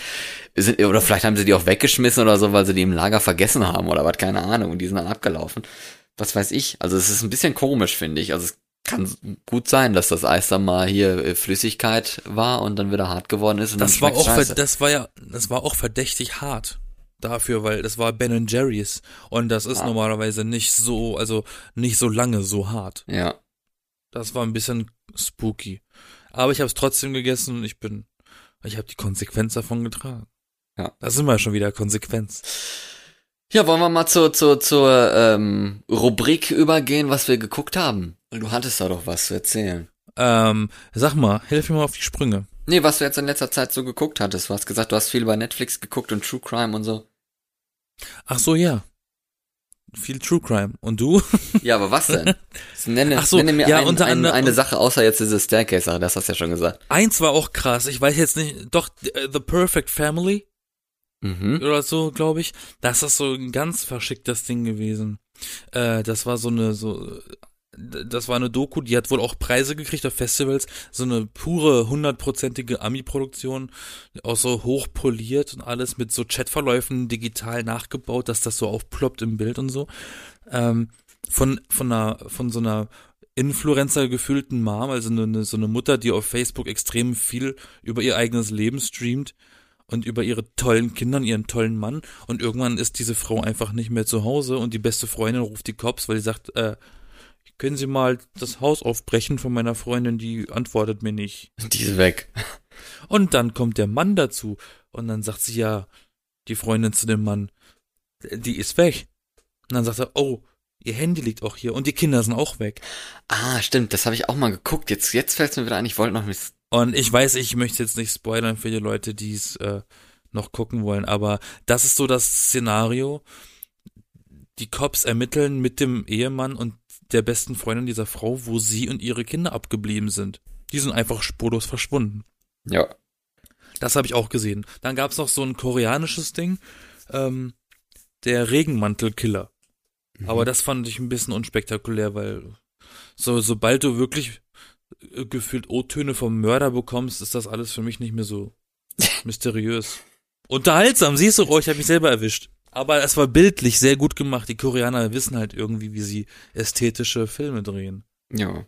Sind, oder vielleicht haben sie die auch weggeschmissen oder so, weil sie die im Lager vergessen haben oder was, keine Ahnung, und die sind dann abgelaufen. Was weiß ich. Also es ist ein bisschen komisch, finde ich. Also es kann gut sein, dass das Eis dann mal hier äh, Flüssigkeit war und dann wieder hart geworden ist Das war auch, scheiße. das war ja, das war auch verdächtig hart dafür, weil das war Ben Jerry's und das ist Ah. normalerweise nicht so, also nicht so lange so hart. Ja. Das war ein bisschen spooky. Aber ich habe es trotzdem gegessen und ich bin, ich habe die Konsequenz davon getragen. Ja. Da sind wir schon wieder Konsequenz. Ja, wollen wir mal zur, zur, zur ähm, Rubrik übergehen, was wir geguckt haben? Du hattest da doch was zu erzählen. Ähm, sag mal, hilf mir mal auf die Sprünge. Nee, was du jetzt in letzter Zeit so geguckt hattest. Du hast gesagt, du hast viel bei Netflix geguckt und True Crime und so. Ach so, ja. Viel True Crime. Und du? [laughs] Ja, aber was denn? [laughs] Nenne, Ach so, nenne mir ja, ein, unter ein, anderem- eine Sache, außer jetzt diese Staircase-Sache, das hast du ja schon gesagt. Eins war auch krass. Ich weiß jetzt nicht, doch, äh, The Perfect Family Mhm. oder so, glaube ich. Das ist so ein ganz verschicktes Ding gewesen. Äh, das war so eine, so, das war eine Doku, die hat wohl auch Preise gekriegt auf Festivals. So eine pure, hundertprozentige Ami-Produktion. Auch so hochpoliert und alles mit so Chatverläufen digital nachgebaut, dass das so aufploppt im Bild und so. Ähm, von, von einer, von so einer Influencer gefühlten Mom, also eine, so eine Mutter, die auf Facebook extrem viel über ihr eigenes Leben streamt und über ihre tollen Kinder und ihren tollen Mann und irgendwann ist diese Frau einfach nicht mehr zu Hause und die beste Freundin ruft die Cops, weil sie sagt, äh, können Sie mal das Haus aufbrechen von meiner Freundin, die antwortet mir nicht. Die ist weg. Und dann kommt der Mann dazu und dann sagt sie ja, die Freundin zu dem Mann, die ist weg. Und dann sagt er, oh, ihr Handy liegt auch hier und die Kinder sind auch weg. Ah, stimmt, das habe ich auch mal geguckt. Jetzt, jetzt fällt es mir wieder ein, ich wollte noch mit. Und ich weiß, ich möchte jetzt nicht spoilern für die Leute, die es, äh, noch gucken wollen. Aber das ist so das Szenario. Die Cops ermitteln mit dem Ehemann und der besten Freundin dieser Frau, wo sie und ihre Kinder abgeblieben sind. Die sind einfach spurlos verschwunden. Ja. Das habe ich auch gesehen. Dann gab's noch so ein koreanisches Ding, ähm, der Regenmantelkiller. Mhm. Aber das fand ich ein bisschen unspektakulär, weil so sobald du wirklich gefühlt O-Töne vom Mörder bekommst, ist das alles für mich nicht mehr so [laughs] mysteriös. Unterhaltsam, siehst du, oh, ich habe mich selber erwischt. Aber es war bildlich sehr gut gemacht. Die Koreaner wissen halt irgendwie, wie sie ästhetische Filme drehen. Ja.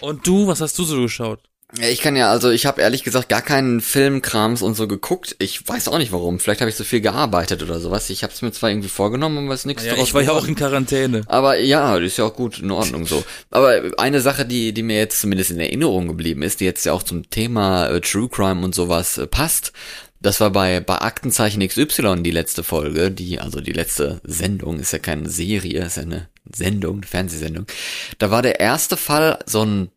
Und du, was hast du so geschaut? Ja, ich kann ja, also ich habe ehrlich gesagt gar keinen Filmkrams und so geguckt. Ich weiß auch nicht warum. Vielleicht habe ich so viel gearbeitet oder sowas. Ich habe es mir zwar irgendwie vorgenommen, aber es ist nichts Ja, draus ich war ja auch in Quarantäne. Aber ja, ist ja auch gut, in Ordnung so. Aber eine Sache, die, die mir jetzt zumindest in Erinnerung geblieben ist, die jetzt ja auch zum Thema äh, True Crime und sowas äh, passt, das war bei, bei Aktenzeichen XY die letzte Folge, die, also die letzte Sendung, ist ja keine Serie, ist ja eine Sendung, eine Fernsehsendung. Da war der erste Fall so ein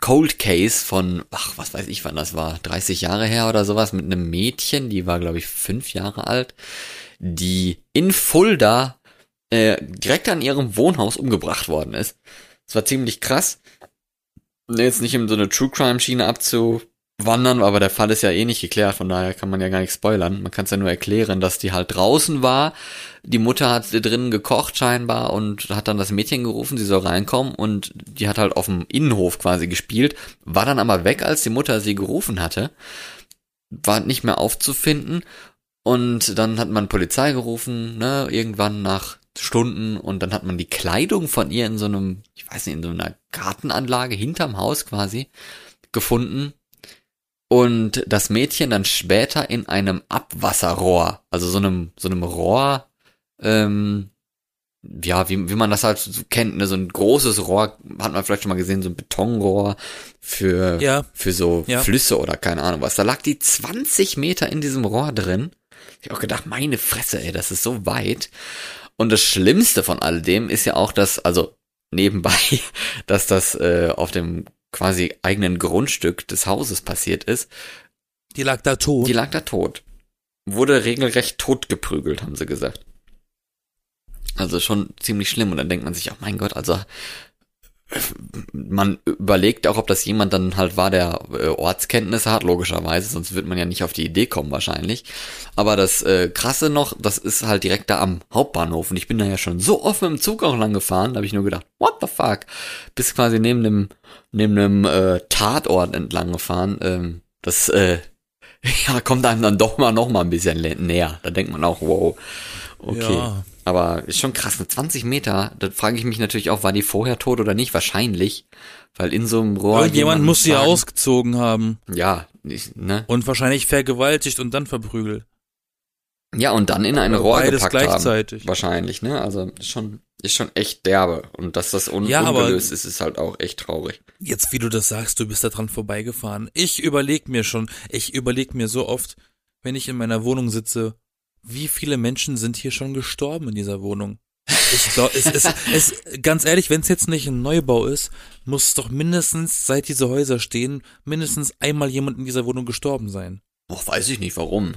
Cold Case von, ach, was weiß ich, wann das war, 30 Jahre her oder sowas, mit einem Mädchen, die war, glaube ich, fünf Jahre alt, die in Fulda äh, direkt an ihrem Wohnhaus umgebracht worden ist. Das war ziemlich krass. Jetzt nicht in so eine True Crime Schiene abzuwandern, aber der Fall ist ja eh nicht geklärt, von daher kann man ja gar nicht spoilern. Man kann es ja nur erklären, dass die halt draußen war. Die Mutter hat drinnen gekocht scheinbar und hat dann das Mädchen gerufen, sie soll reinkommen und die hat halt auf dem Innenhof quasi gespielt, war dann aber weg, als die Mutter sie gerufen hatte, war nicht mehr aufzufinden und dann hat man Polizei gerufen, ne, irgendwann nach Stunden und dann hat man die Kleidung von ihr in so einem, ich weiß nicht, in so einer Gartenanlage hinterm Haus quasi gefunden und das Mädchen dann später in einem Abwasserrohr, also so einem so einem Rohr, ähm, ja, wie, wie man das halt so kennt, ne, so ein großes Rohr, hat man vielleicht schon mal gesehen, so ein Betonrohr für, Ja. für so Ja. Flüsse oder keine Ahnung was. Da lag die 20 Meter in diesem Rohr drin. Ich hab auch gedacht, meine Fresse, ey, das ist so weit. Und das Schlimmste von all dem ist ja auch, dass, also nebenbei, [laughs] dass das äh, auf dem quasi eigenen Grundstück des Hauses passiert ist. Die lag da tot. Die lag da tot. Wurde regelrecht totgeprügelt, haben sie gesagt. Also schon ziemlich schlimm. Und dann denkt man sich, oh mein Gott, also man überlegt auch, ob das jemand dann halt war, der äh, Ortskenntnisse hat, logischerweise, sonst wird man ja nicht auf die Idee kommen wahrscheinlich. Aber das äh, Krasse noch, das ist halt direkt da am Hauptbahnhof und ich bin da ja schon so oft mit dem Zug auch lang gefahren, da habe ich nur gedacht, what the fuck? Bis quasi neben dem neben dem äh, Tatort entlang gefahren. Ähm, das äh, [laughs] ja, kommt einem dann doch mal noch mal ein bisschen näher. Da denkt man auch, wow, okay. Ja. Aber ist schon krass, mit 20 Meter, da frage ich mich natürlich auch, war die vorher tot oder nicht? Wahrscheinlich, weil in so einem Rohr... Irgendjemand muss sie ja ausgezogen haben Ja, ich, ne? und wahrscheinlich vergewaltigt und dann verprügelt. Ja, und dann in ein Rohr beides gepackt gleichzeitig. haben. Wahrscheinlich, ne? Also ist schon, ist schon echt derbe. Und dass das un Ja, ungelöst ist, ist halt auch echt traurig. Jetzt, wie du das sagst, du bist da dran vorbeigefahren. Ich überleg mir schon, ich überleg mir so oft, wenn ich in meiner Wohnung sitze, wie viele Menschen sind hier schon gestorben in dieser Wohnung? Ich glaube, es ist, es, ganz ehrlich, wenn es jetzt nicht ein Neubau ist, muss es doch mindestens, seit diese Häuser stehen, mindestens einmal jemand in dieser Wohnung gestorben sein. Och, weiß ich nicht, warum.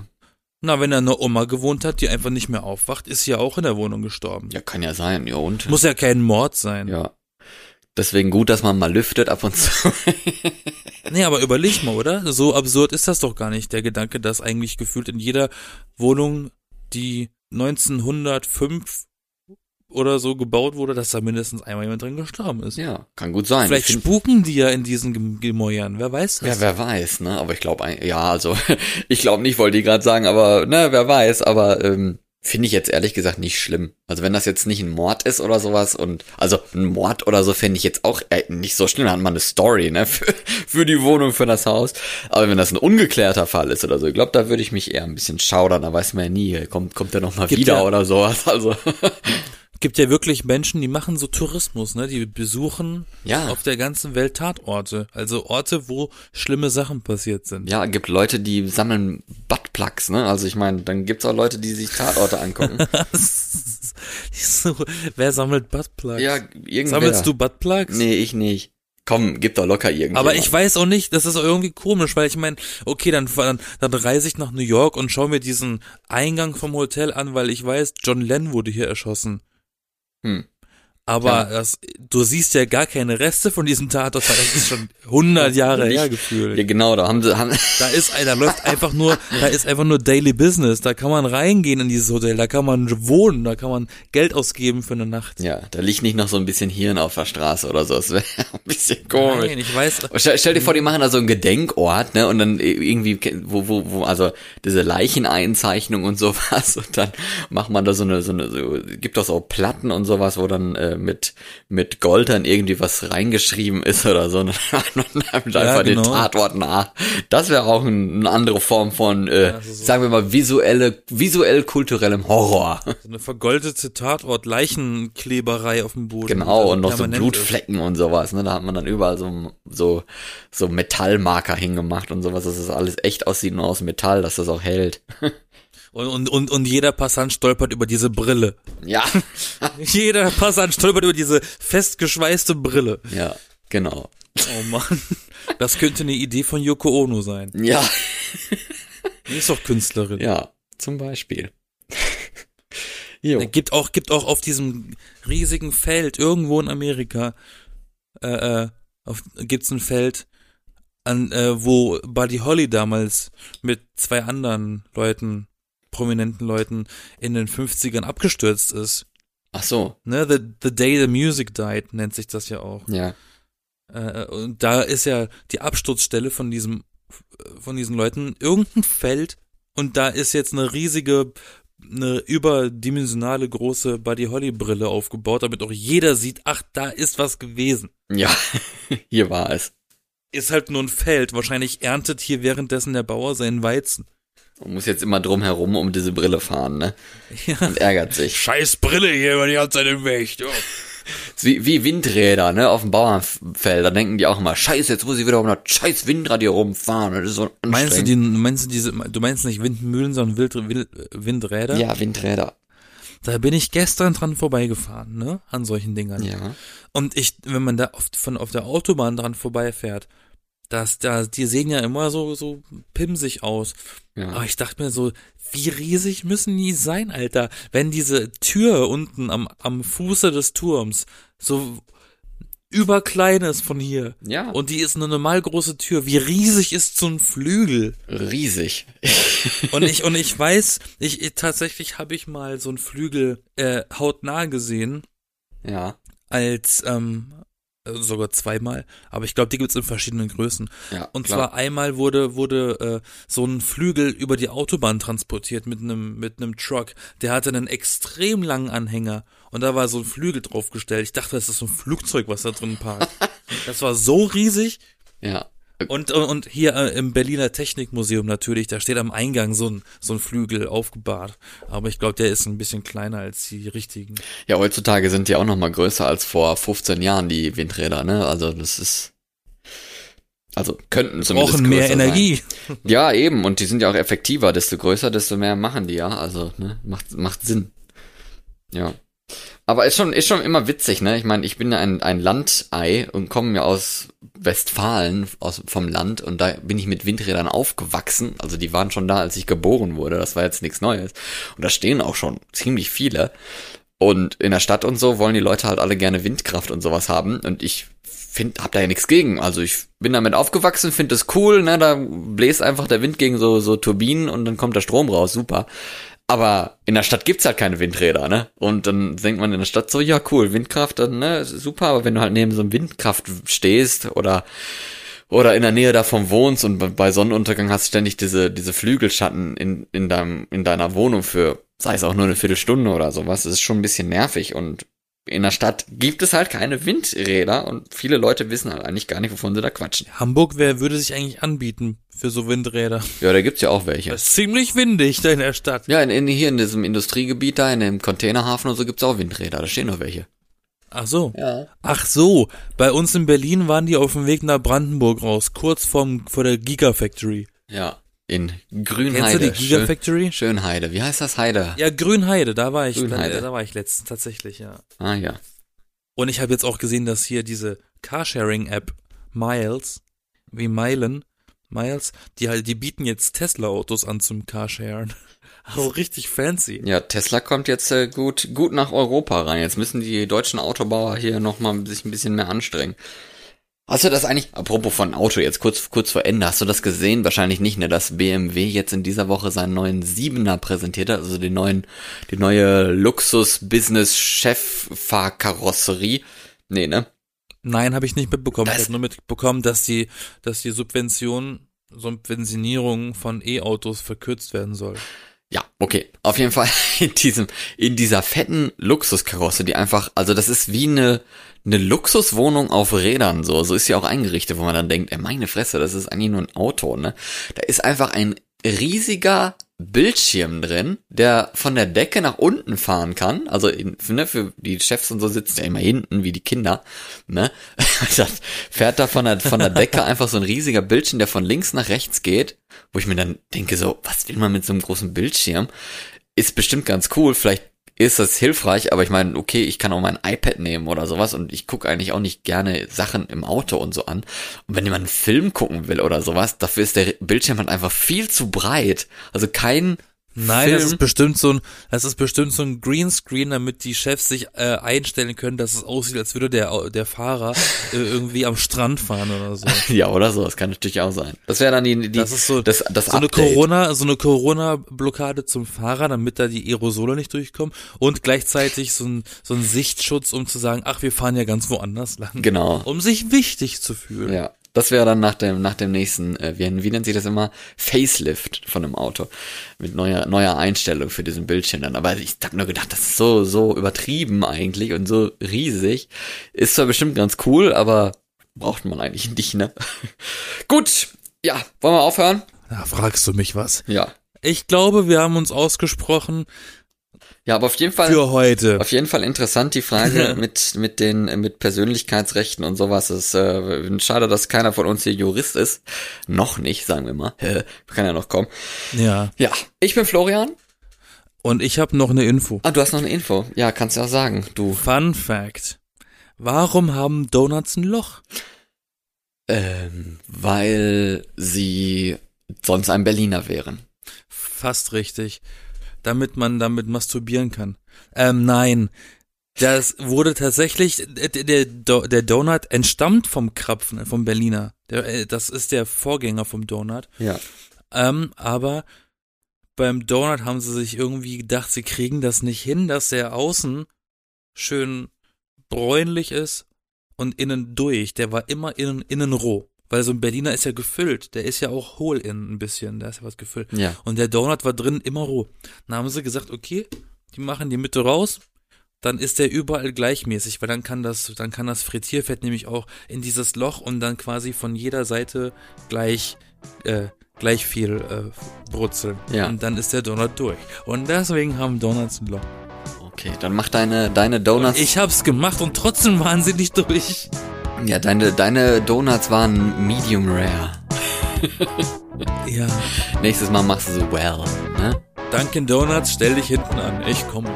Na, wenn da eine Oma gewohnt hat, die einfach nicht mehr aufwacht, ist sie ja auch in der Wohnung gestorben. Ja, kann ja sein, ja und? Muss ja kein Mord sein. Ja. Deswegen gut, dass man mal lüftet ab und zu. [laughs] Nee, aber überleg mal, oder? So absurd ist das doch gar nicht, der Gedanke, dass eigentlich gefühlt in jeder Wohnung, die 1905 oder so gebaut wurde, dass da mindestens einmal jemand drin gestorben ist. ja, kann gut sein. Vielleicht spuken die ja in diesen Gem- Gemäuern, wer weiß das? Ja, wer weiß, ne? Aber ich glaube, ja, also [laughs] ich glaube nicht, wollte ich gerade sagen, aber ne, wer weiß, aber ähm, finde ich jetzt ehrlich gesagt nicht schlimm. Also wenn das jetzt nicht ein Mord ist oder sowas und also ein Mord oder so finde ich jetzt auch äh, nicht so schlimm, dann hat man eine Story, ne, [laughs] für, für die Wohnung, für das Haus. Aber wenn das ein ungeklärter Fall ist oder so, ich glaube, da würde ich mich eher ein bisschen schaudern, da weiß man ja nie, kommt kommt der noch mal Gibt wieder ja- oder sowas, also [laughs] Gibt ja wirklich Menschen, die machen so Tourismus, ne? Die besuchen Ja. auf der ganzen Welt Tatorte. Also Orte, wo schlimme Sachen passiert sind. ja, gibt Leute, die sammeln Buttplugs, ne? Also ich meine, dann gibt's auch Leute, die sich Tatorte angucken. [laughs] so, wer sammelt Buttplugs? ja, irgendwer. Sammelst du Buttplugs? Nee, ich nicht. Komm, gib doch locker irgendwie. Aber ich weiß auch nicht, das ist auch irgendwie komisch, weil ich meine, okay, dann, dann, dann reise ich nach New York und schaue mir diesen Eingang vom Hotel an, weil ich weiß, John Lennon wurde hier erschossen. Hm. Aber Ja. das, du siehst ja gar keine Reste von diesem Tatort, weil das ist schon 100 Jahre her gefühlt. Ja, genau, da haben sie, haben, Da ist, da läuft einfach nur, da ist einfach nur Daily Business. Da kann man reingehen in dieses Hotel, da kann man wohnen, da kann man Geld ausgeben für eine Nacht. ja, da liegt nicht noch so ein bisschen Hirn auf der Straße oder so. Das wäre [laughs] ein bisschen komisch. Nein, ich weiß, Stell, stell dir vor, die machen da so einen Gedenkort, ne, und dann irgendwie, wo, wo, wo, also diese Leicheneinzeichnung und sowas, [laughs] und dann macht man da so eine, so eine, so, gibt doch so Platten und sowas, wo dann äh, mit, mit Gold dann irgendwie was reingeschrieben ist oder so, [laughs] und dann einfach Ja, den genau. Tatort nach. Das wäre auch ein, eine andere Form von, äh, also so- sagen wir mal, visuelle, visuell kulturellem Horror. so eine vergoldete Tatort, Leichenkleberei auf dem Boden. Genau, und noch so Blutflecken und sowas, ne? Da hat man dann überall so, so, so Metallmarker hingemacht und sowas, dass das alles echt aussieht nur aus Metall, dass das auch hält. [laughs] Und, und, und, und jeder Passant stolpert über diese Brille. Ja, [laughs] Jeder Passant stolpert über diese festgeschweißte Brille. ja, genau. Oh Mann. Das könnte eine Idee von Yoko Ono sein. Ja, Die ist doch Künstlerin. ja, zum Beispiel. [laughs] jo. Es gibt auch, gibt auch auf diesem riesigen Feld irgendwo in Amerika, äh, äh, auf, gibt's ein Feld, an, äh, wo Buddy Holly damals mit zwei anderen Leuten, prominenten Leuten in den 50ern abgestürzt ist. Ach so, Ne, the, the Day the Music Died nennt sich das ja auch. ja. Äh, und da ist ja die Absturzstelle von diesem, von diesen Leuten irgendein Feld und da ist jetzt eine riesige, eine überdimensionale große Buddy Holly Brille aufgebaut, damit auch jeder sieht, ach, da ist was gewesen. Ja, [laughs] hier war es. Ist halt nur ein Feld. Wahrscheinlich erntet hier währenddessen der Bauer seinen Weizen. Man muss jetzt immer drum herum um diese Brille fahren, ne? [laughs] Ja. Und ärgert sich. Scheiß Brille hier über die ganze Zeit im Weg. [laughs] Wie, wie Windräder, ne? Auf dem Bauernfeld, da denken die auch immer, scheiße, jetzt muss ich wieder um das scheiß Windrad hier rumfahren. Das ist so Meinst du die, meinst du diese, du meinst nicht Windmühlen, sondern Wild, Wild, Windräder? Ja, Windräder. Da bin ich gestern dran vorbeigefahren, ne? An solchen Dingern. Ja. Und ich, wenn man da oft von auf der Autobahn dran vorbeifährt, das, da, die sehen ja immer so, so pimsig aus. Ja. Aber ich dachte mir so, wie riesig müssen die sein, Alter? Wenn diese Tür unten am, am Fuße des Turms so überklein ist von hier. Ja. Und die ist eine normal große Tür. Wie riesig ist so ein Flügel? riesig. [laughs] Und ich, und ich weiß, ich, ich tatsächlich habe ich mal so einen Flügel äh, hautnah gesehen Ja. als ähm, äh, sogar zweimal, aber ich glaube, die gibt's in verschiedenen Größen. Ja. Und klar. zwar einmal wurde wurde äh, so ein Flügel über die Autobahn transportiert mit einem mit einem Truck. Der hatte einen extrem langen Anhänger und da war so ein Flügel draufgestellt. Ich dachte, das ist so ein Flugzeug, was da drin parkt. [laughs] das war so riesig. Ja. Und, und, und hier äh, im Berliner Technikmuseum natürlich, da steht am Eingang so ein, so ein Flügel aufgebahrt. Aber ich glaube, der ist ein bisschen kleiner als die richtigen. Ja, heutzutage sind die auch noch mal größer als vor 15 Jahren, die Windräder, ne? Also das ist. Also könnten zumindest Brauchen mehr Energie. Sein. [laughs] [laughs] Ja, eben. Und die sind ja auch effektiver. Desto größer, desto mehr machen die ja. Also, ne? Macht, macht Sinn. Ja. Aber ist schon, ist schon immer witzig, ne? Ich meine, ich bin ein, ein Landei und komme ja aus Westfalen, aus, vom Land, und da bin ich mit Windrädern aufgewachsen. Also die waren schon da, als ich geboren wurde. Das war jetzt nichts Neues. Und da stehen auch schon ziemlich viele. Und in der Stadt und so wollen die Leute halt alle gerne Windkraft und sowas haben. Und ich find, hab da ja nichts gegen. Also ich bin damit aufgewachsen, finde das cool, ne? Da bläst einfach der Wind gegen so, so Turbinen und dann kommt der Strom raus, super. Aber in der Stadt gibt's halt keine Windräder, ne? Und dann denkt man in der Stadt so, ja cool, Windkraft, dann, ne, super, aber wenn du halt neben so einem Windkraft stehst oder oder in der Nähe davon wohnst und bei- Sonnenuntergang hast ständig diese, diese Flügelschatten in, in deinem, in deiner Wohnung für, sei es auch nur eine Viertelstunde oder sowas, das ist schon ein bisschen nervig und in der Stadt gibt es halt keine Windräder und viele Leute wissen halt eigentlich gar nicht, wovon sie da quatschen. Hamburg wer würde sich eigentlich anbieten für so Windräder. Ja, da gibt's ja auch welche. Das ist ziemlich windig da in der Stadt. Ja, in, in, hier in diesem Industriegebiet da, in dem Containerhafen und so gibt's auch Windräder, da stehen noch welche. Ach so. Ja. Ach so. Bei uns in Berlin waren die auf dem Weg nach Brandenburg raus, kurz vorm, vor der Gigafactory. Ja, in Kennst du Grünheide. die Gigafactory? Schön, Schönheide. Wie heißt das Heide? Ja, Grünheide, da war ich, Grünheide. Da, da war ich letztens tatsächlich, ja. Ah ja. Und ich habe jetzt auch gesehen, dass hier diese Carsharing-App Miles, wie Meilen, Miles, die halt, die bieten jetzt Tesla-Autos an zum Carsharen. [laughs] Also richtig fancy. Ja, Tesla kommt jetzt äh, gut, gut nach Europa rein. Jetzt müssen die deutschen Autobauer hier nochmal sich ein bisschen mehr anstrengen. Hast du das eigentlich, apropos von Auto, jetzt kurz, kurz vor Ende, hast du das gesehen? Wahrscheinlich nicht, ne, dass BMW jetzt in dieser Woche seinen neuen Siebener präsentiert hat, also den neuen, die neue Luxus-Business-Cheffahrkarosserie. Nee, ne? Nein, habe ich nicht mitbekommen. Das- ich habe nur mitbekommen, dass die, dass die Subvention, Subventionierung von E-Autos verkürzt werden soll. Ja, okay. Auf jeden Fall [laughs] in diesem, in dieser fetten Luxuskarosse, die einfach, also das ist wie eine, eine Luxuswohnung auf Rädern, so, so ist sie auch eingerichtet, wo man dann denkt, ey, meine Fresse, das ist eigentlich nur ein Auto, ne? Da ist einfach ein riesiger Bildschirm drin, der von der Decke nach unten fahren kann. Also in, ne, für die Chefs und so sitzen ja immer hinten wie die Kinder. Ne? [laughs] Das fährt da von der, von der Decke einfach so ein riesiger Bildschirm, der von links nach rechts geht, wo ich mir dann denke so, was will man mit so einem großen Bildschirm? Ist bestimmt ganz cool, vielleicht ist das hilfreich, aber ich meine, okay, ich kann auch mein iPad nehmen oder sowas und ich gucke eigentlich auch nicht gerne Sachen im Auto und so an. Und wenn jemand einen Film gucken will oder sowas, dafür ist der Bildschirm halt einfach viel zu breit. Also kein Nein, Film. das ist bestimmt so ein, das ist bestimmt so ein Greenscreen, damit die Chefs sich äh, einstellen können, dass es aussieht, als würde der der Fahrer äh, irgendwie am Strand fahren oder so. [laughs] ja, oder so, das kann natürlich auch sein. Das wäre dann die, die Das ist so, das, das so eine. Corona, so eine Corona-Blockade zum Fahrer, damit da die Aerosole nicht durchkommen und gleichzeitig so ein, so ein Sichtschutz, um zu sagen, ach, wir fahren ja ganz woanders lang. Genau. Um sich wichtig zu fühlen. Ja, das wäre dann nach dem nach dem nächsten, äh, wie, wie nennt sich das immer, Facelift von einem Auto mit neuer neuer Einstellung für diesen Bildschirm dann. Aber ich habe nur gedacht, das ist so so übertrieben eigentlich und so riesig. Ist zwar bestimmt ganz cool, aber braucht man eigentlich nicht, ne? [laughs] Gut, ja, wollen wir aufhören? Da fragst du mich was. Ja, Ich glaube, wir haben uns ausgesprochen ja, aber auf jeden Fall für heute. Auf jeden Fall interessant die Frage [laughs] mit mit den mit Persönlichkeitsrechten und sowas. Es ist äh, schade, dass keiner von uns hier Jurist ist. Noch nicht, sagen wir mal. [laughs] Kann ja noch kommen. Ja. Ja, ich bin Florian. Und ich habe noch eine Info. Ah, du hast noch eine Info. Ja, kannst du auch sagen. Du. Fun Fact. Warum haben Donuts ein Loch? Ähm, weil sie sonst ein Berliner wären. Fast richtig. Damit man damit masturbieren kann. Ähm, nein. Das wurde tatsächlich, der, der, der Donut entstammt vom Krapfen, vom Berliner. Der, äh, das ist der Vorgänger vom Donut. Ja. Ähm, aber beim Donut haben sie sich irgendwie gedacht, sie kriegen das nicht hin, dass der außen schön bräunlich ist und innen durch. Der war immer innen, innen roh. Weil so ein Berliner ist ja gefüllt. Der ist ja auch hohl innen ein bisschen. Da ist ja was gefüllt. Ja. Und der Donut war drin immer roh. Dann haben sie gesagt, okay, die machen die Mitte raus, dann ist der überall gleichmäßig, weil dann kann das, dann kann das Frittierfett nämlich auch in dieses Loch und dann quasi von jeder Seite gleich, äh, gleich viel äh, brutzeln. Ja. Und dann ist der Donut durch. Und deswegen haben Donuts ein Loch. Okay, dann mach deine deine Donuts. Ich hab's gemacht und trotzdem waren sie nicht durch. Ja, deine deine Donuts waren medium rare. [laughs] Ja. Nächstes Mal machst du so well, ne? Dunkin' Donuts, stell dich hinten an. Ich komme.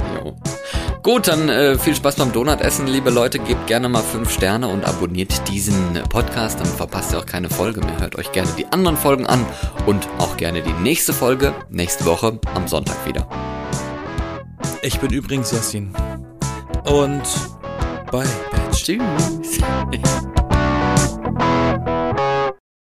Gut, dann äh, viel Spaß beim Donutessen, liebe Leute. Gebt gerne mal fünf Sterne und abonniert diesen Podcast, dann verpasst ihr auch keine Folge mehr. Hört euch gerne die anderen Folgen an und auch gerne die nächste Folge nächste Woche am Sonntag wieder. Ich bin übrigens Yassin. Und bye, Bitch. Tschüss. Peace.